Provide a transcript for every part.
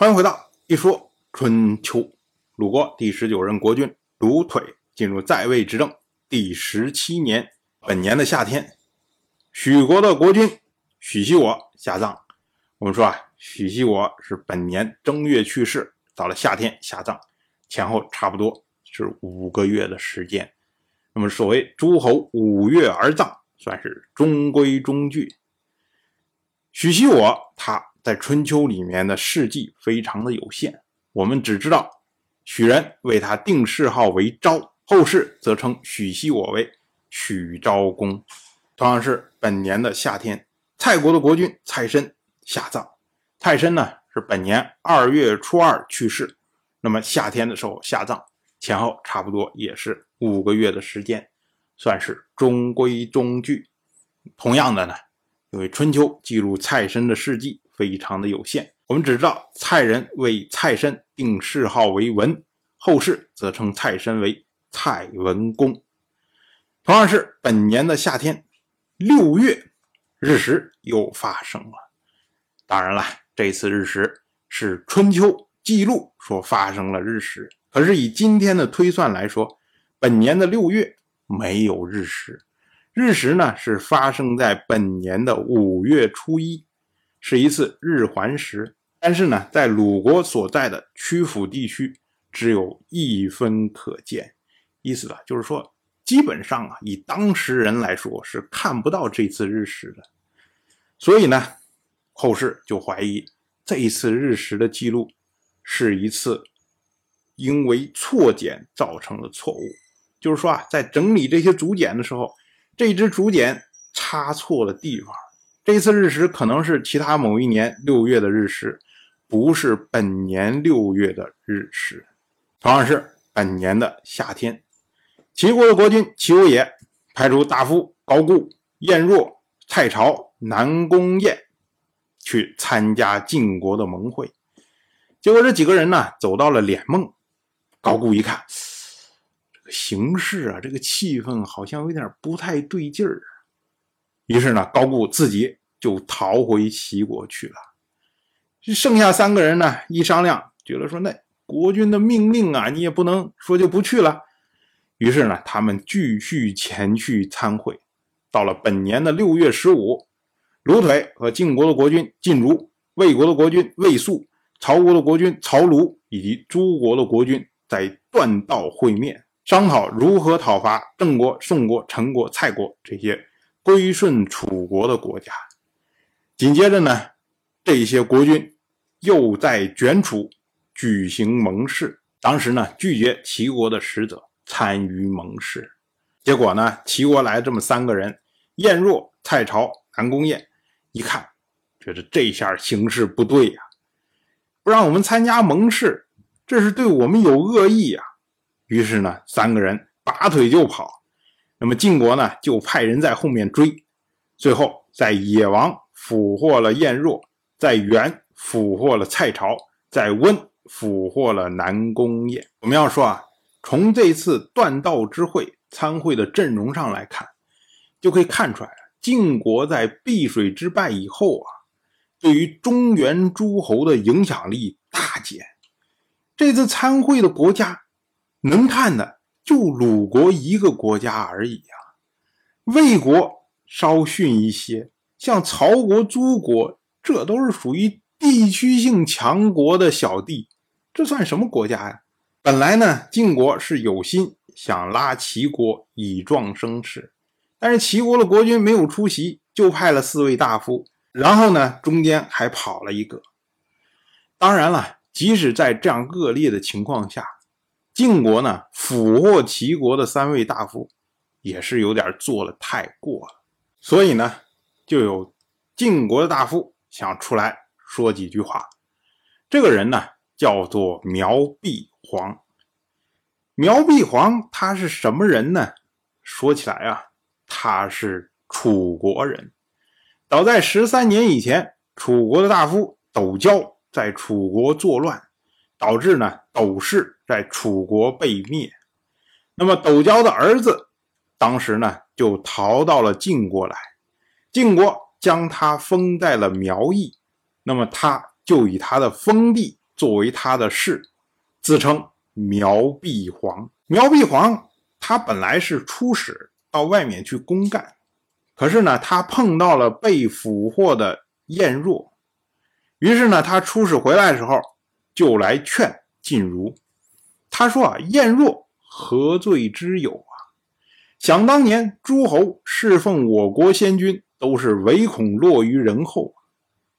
欢迎回到一说春秋。鲁国第十九任国君鲁腿进入在位执政第十七年，本年的夏天，许国的国君许西我下葬。我们说啊，许西我是本年正月去世，到了夏天下葬，前后差不多是五个月的时间。那么所谓诸侯五月而葬，算是中规中矩。许西我他。在春秋里面的事迹非常的有限，我们只知道许人为他定谥号为昭，后世则称许熙我为许昭公。同样是本年的夏天，蔡国的国君蔡申下葬。蔡申呢是本年二月初二去世，那么夏天的时候下葬，前后差不多也是五个月的时间，算是中规中矩。同样的呢，因为春秋记录蔡申的事迹。非常的有限，我们只知道蔡人为蔡申定谥号为文，后世则称蔡申为蔡文公。同样是本年的夏天，六月日食又发生了。当然了，这次日食是春秋记录说发生了日食，可是以今天的推算来说，本年的六月没有日食，日食呢是发生在本年的五月初一。是一次日环食，但是呢，在鲁国所在的曲阜地区只有一分可见，意思啊，就是说，基本上啊，以当时人来说是看不到这次日食的。所以呢，后世就怀疑这一次日食的记录是一次因为错检造成的错误，就是说啊，在整理这些竹简的时候，这支竹简插错了地方。这次日食可能是其他某一年六月的日食，不是本年六月的日食。同样是本年的夏天，齐国的国君齐武野派出大夫高固、晏若、蔡朝、南宫晏去参加晋国的盟会。结果这几个人呢，走到了敛梦。高固一看，这个形势啊，这个气氛好像有点不太对劲儿。于是呢，高固自己。就逃回齐国去了。剩下三个人呢，一商量，觉得说那国君的命令啊，你也不能说就不去了。于是呢，他们继续前去参会。到了本年的六月十五，鲁腿和晋国的国君晋如、魏国的国君魏肃、曹国的国君曹庐以及诸国的国君在断道会面，商讨如何讨伐郑国、宋国、陈国、蔡国这些归顺楚国的国家。紧接着呢，这些国君又在卷楚举行盟誓，当时呢拒绝齐国的使者参与盟誓，结果呢齐国来这么三个人，晏若、蔡朝、南宫晏，一看觉得这下形势不对呀，不让我们参加盟誓，这是对我们有恶意呀。于是呢三个人拔腿就跑，那么晋国呢就派人在后面追，最后在野王。俘获了晏若，在元俘获了蔡朝，在温俘获了南宫雁。我们要说啊，从这次断道之会参会的阵容上来看，就可以看出来，晋国在避水之败以后啊，对于中原诸侯的影响力大减。这次参会的国家能看的就鲁国一个国家而已啊，魏国稍逊一些。像曹国、诸国，这都是属于地区性强国的小弟，这算什么国家呀？本来呢，晋国是有心想拉齐国以壮声势，但是齐国的国君没有出席，就派了四位大夫，然后呢，中间还跑了一个。当然了，即使在这样恶劣的情况下，晋国呢俘获齐国的三位大夫，也是有点做了太过了，所以呢。就有晋国的大夫想出来说几句话。这个人呢，叫做苗碧黄。苗碧黄他是什么人呢？说起来啊，他是楚国人。早在十三年以前，楚国的大夫斗椒在楚国作乱，导致呢斗氏在楚国被灭。那么斗椒的儿子当时呢就逃到了晋国来。晋国将他封在了苗邑，那么他就以他的封地作为他的士，自称苗碧皇。苗碧皇他本来是出使到外面去公干，可是呢，他碰到了被俘获的晏若，于是呢，他出使回来的时候就来劝晋如。他说啊，晏若何罪之有啊？想当年诸侯侍奉我国先君，都是唯恐落于人后。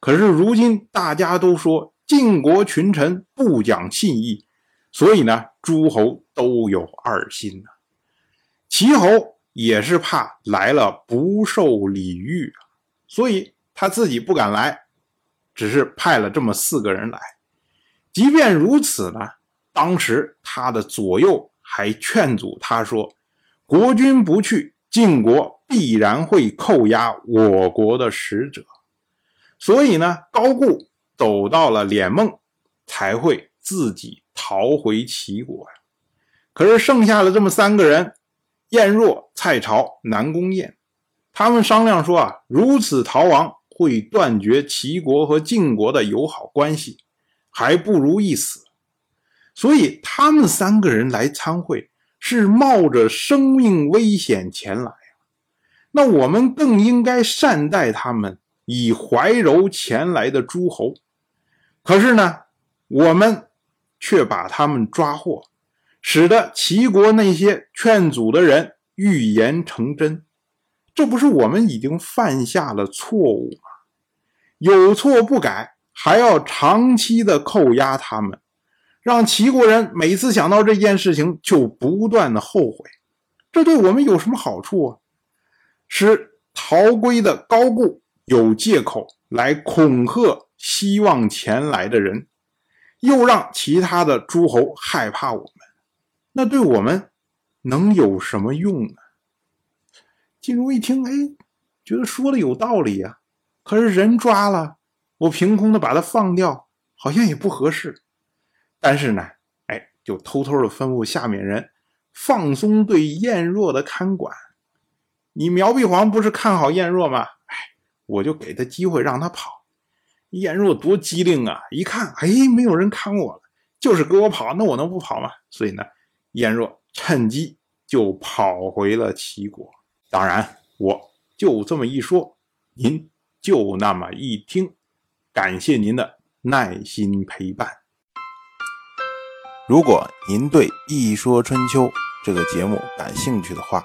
可是如今大家都说晋国群臣不讲信义，所以呢，诸侯都有二心呐。齐侯也是怕来了不受礼遇，所以他自己不敢来，只是派了这么四个人来。即便如此呢，当时他的左右还劝阻他说：“国君不去，晋国必然会扣押我国的使者。”所以呢，高固走到了脸梦，才会自己逃回齐国呀。可是剩下了这么三个人，晏若、蔡朝、南宫偃，他们商量说啊，如此逃亡会断绝齐国和晋国的友好关系，还不如一死。所以他们三个人来参会，是冒着生命危险前来那我们更应该善待他们。以怀柔前来的诸侯，可是呢，我们却把他们抓获，使得齐国那些劝阻的人预言成真，这不是我们已经犯下了错误吗？有错不改，还要长期的扣押他们，让齐国人每次想到这件事情就不断的后悔，这对我们有什么好处啊？使逃归的高固。有借口来恐吓希望前来的人，又让其他的诸侯害怕我们，那对我们能有什么用呢？晋如一听，哎，觉得说的有道理呀。可是人抓了，我凭空的把他放掉，好像也不合适。但是呢，哎，就偷偷的吩咐下面人放松对燕若的看管。你苗碧皇不是看好燕若吗？哎我就给他机会让他跑，晏若多机灵啊！一看，哎，没有人看我了，就是给我跑，那我能不跑吗？所以呢，晏若趁机就跑回了齐国。当然，我就这么一说，您就那么一听。感谢您的耐心陪伴。如果您对《一说春秋》这个节目感兴趣的话，